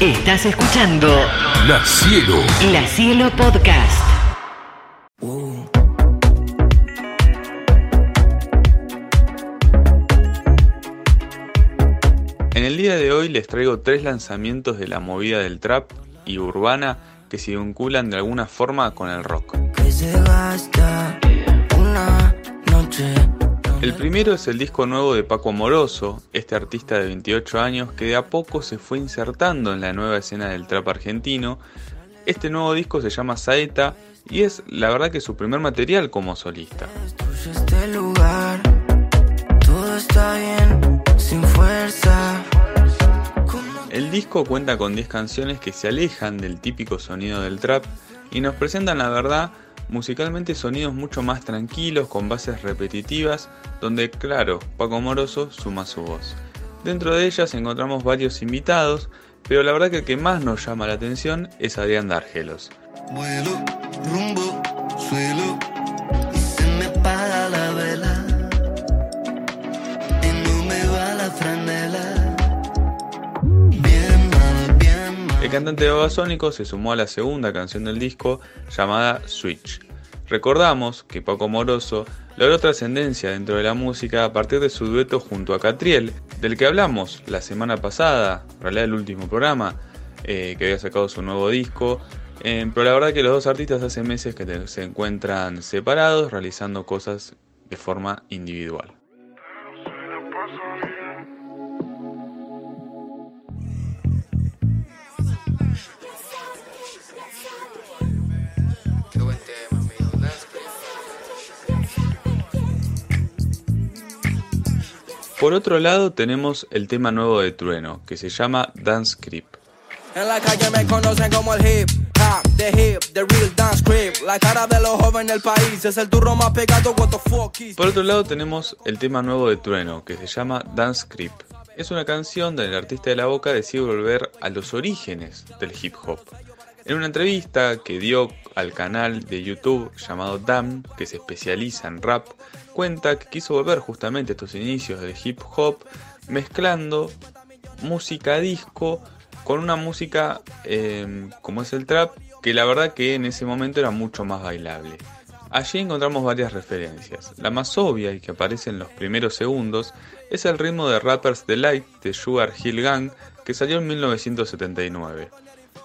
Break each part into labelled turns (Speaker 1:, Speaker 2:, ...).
Speaker 1: Estás escuchando
Speaker 2: La Cielo.
Speaker 1: La Cielo Podcast.
Speaker 3: En el día de hoy les traigo tres lanzamientos de la movida del trap y urbana que se vinculan de alguna forma con el rock.
Speaker 4: que se gasta una noche.
Speaker 3: El primero es el disco nuevo de Paco Amoroso, este artista de 28 años que de a poco se fue insertando en la nueva escena del trap argentino. Este nuevo disco se llama Saeta y es la verdad que su primer material como solista. El disco cuenta con 10 canciones que se alejan del típico sonido del trap y nos presentan la verdad musicalmente sonidos mucho más tranquilos con bases repetitivas donde claro, Paco Moroso suma su voz. Dentro de ellas encontramos varios invitados, pero la verdad que el que más nos llama la atención es Adrián Dargelos.
Speaker 4: Vuelo, rumbo, suelo.
Speaker 3: Cantante de Babasónico se sumó a la segunda canción del disco llamada Switch. Recordamos que Paco Moroso logró trascendencia dentro de la música a partir de su dueto junto a Catriel, del que hablamos la semana pasada, en realidad el último programa, eh, que había sacado su nuevo disco. Eh, pero la verdad que los dos artistas hace meses que se encuentran separados, realizando cosas de forma individual. Por otro lado tenemos el tema nuevo de Trueno, que se llama Dance Creep.
Speaker 5: En la calle me conocen como el hip hop, the hip, the real dance creep. La cara de los jóvenes del país es el turro más pegado, what the fuck is.
Speaker 3: Por otro lado tenemos el tema nuevo de Trueno, que se llama Dance Creep. Es una canción donde el artista de la boca decide volver a los orígenes del hip hop. En una entrevista que dio al canal de YouTube llamado Damn, que se especializa en rap, cuenta que quiso volver justamente estos inicios del hip hop mezclando música disco con una música eh, como es el trap, que la verdad que en ese momento era mucho más bailable. Allí encontramos varias referencias. La más obvia y que aparece en los primeros segundos es el ritmo de Rappers Delight de Sugar Hill Gang que salió en 1979.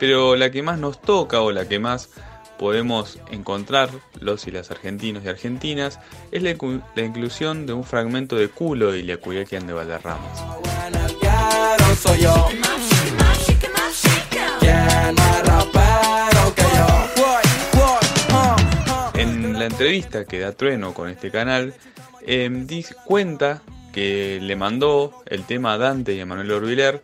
Speaker 3: Pero la que más nos toca o la que más podemos encontrar los y las argentinos y argentinas es la, la inclusión de un fragmento de culo y Liacuyaquian de Valderramas.
Speaker 5: En
Speaker 3: la entrevista que da Trueno con este canal, eh, cuenta que le mandó el tema a Dante y a Manuel Orbiler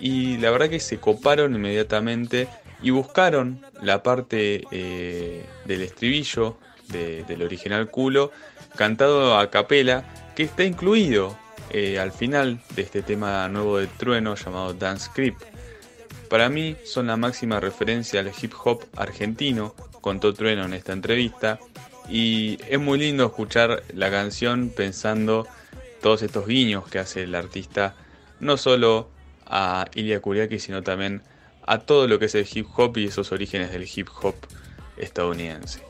Speaker 3: y la verdad que se coparon inmediatamente y buscaron la parte eh, del estribillo de- del original culo cantado a capela que está incluido eh, al final de este tema nuevo de Trueno llamado Dance Creep. Para mí son la máxima referencia al hip hop argentino, contó Trueno en esta entrevista, y es muy lindo escuchar la canción pensando todos estos guiños que hace el artista, no solo a Ilya Kuriaki, sino también a todo lo que es el hip hop y esos orígenes del hip hop estadounidense.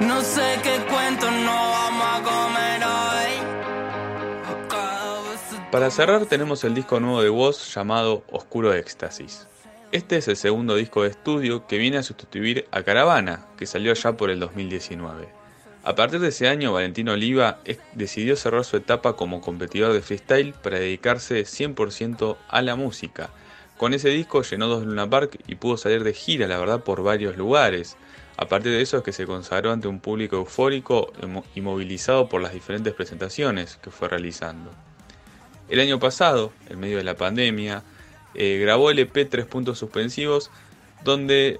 Speaker 4: No sé qué cuento no vamos a comer hoy.
Speaker 3: Para cerrar tenemos el disco nuevo de Woz llamado Oscuro Éxtasis. Este es el segundo disco de estudio que viene a sustituir a Caravana, que salió ya por el 2019. A partir de ese año, Valentino Oliva decidió cerrar su etapa como competidor de freestyle para dedicarse 100% a la música. Con ese disco llenó dos Luna Park y pudo salir de gira, la verdad, por varios lugares. A partir de eso es que se consagró ante un público eufórico y movilizado por las diferentes presentaciones que fue realizando. El año pasado, en medio de la pandemia, eh, grabó el EP Tres Puntos Suspensivos, donde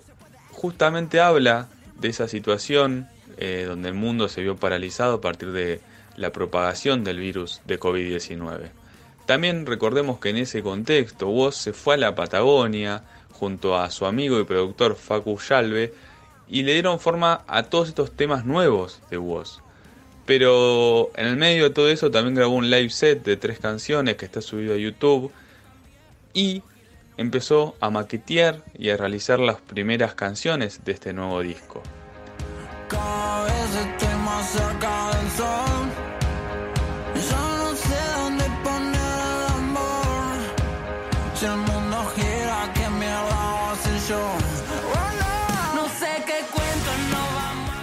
Speaker 3: justamente habla de esa situación eh, donde el mundo se vio paralizado a partir de la propagación del virus de COVID-19. También recordemos que en ese contexto Woz se fue a la Patagonia junto a su amigo y productor Facu Yalve y le dieron forma a todos estos temas nuevos de Woz. Pero en el medio de todo eso también grabó un live set de tres canciones que está subido a YouTube y empezó a maquetear y a realizar las primeras canciones de este nuevo disco.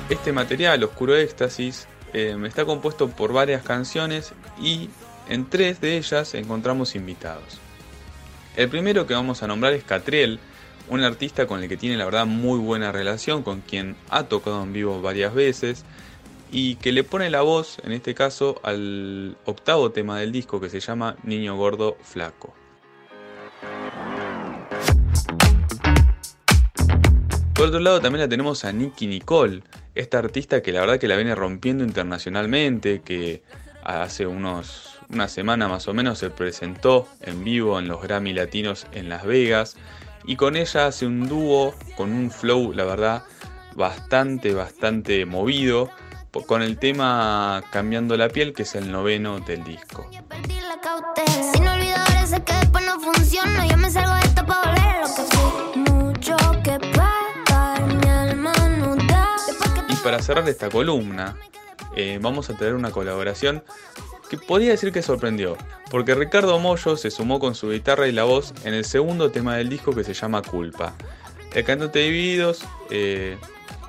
Speaker 3: Este material, Oscuro Éxtasis, eh, está compuesto por varias canciones y en tres de ellas encontramos invitados. El primero que vamos a nombrar es Catriel, un artista con el que tiene la verdad muy buena relación, con quien ha tocado en vivo varias veces y que le pone la voz, en este caso, al octavo tema del disco que se llama Niño Gordo Flaco. Por otro lado también la tenemos a Nicky Nicole, esta artista que la verdad que la viene rompiendo internacionalmente, que hace unos, una semana más o menos se presentó en vivo en los Grammy Latinos en Las Vegas y con ella hace un dúo con un flow, la verdad, bastante, bastante movido con el tema Cambiando la piel, que es el noveno del disco. Para cerrar esta columna, eh, vamos a tener una colaboración que podría decir que sorprendió, porque Ricardo Mollo se sumó con su guitarra y la voz en el segundo tema del disco que se llama Culpa. El cantante de Divididos eh,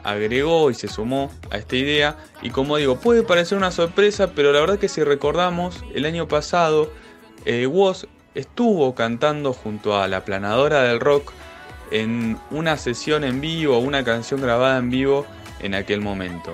Speaker 3: agregó y se sumó a esta idea y como digo, puede parecer una sorpresa, pero la verdad que si recordamos, el año pasado eh, estuvo cantando junto a la planadora del rock en una sesión en vivo, una canción grabada en vivo en aquel momento.